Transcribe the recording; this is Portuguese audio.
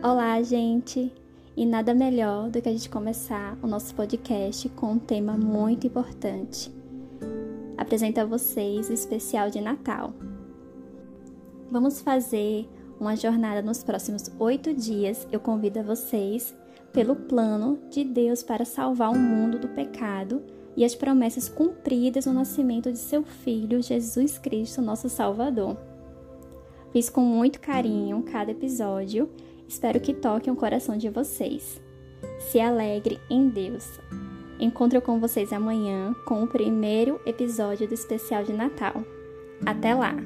Olá, gente! E nada melhor do que a gente começar o nosso podcast com um tema muito importante. Apresento a vocês o especial de Natal. Vamos fazer uma jornada nos próximos oito dias. Eu convido a vocês pelo plano de Deus para salvar o mundo do pecado e as promessas cumpridas no nascimento de seu Filho, Jesus Cristo, nosso Salvador. Fiz com muito carinho cada episódio, Espero que toque o um coração de vocês. Se alegre em Deus. Encontro com vocês amanhã com o primeiro episódio do especial de Natal. Até lá!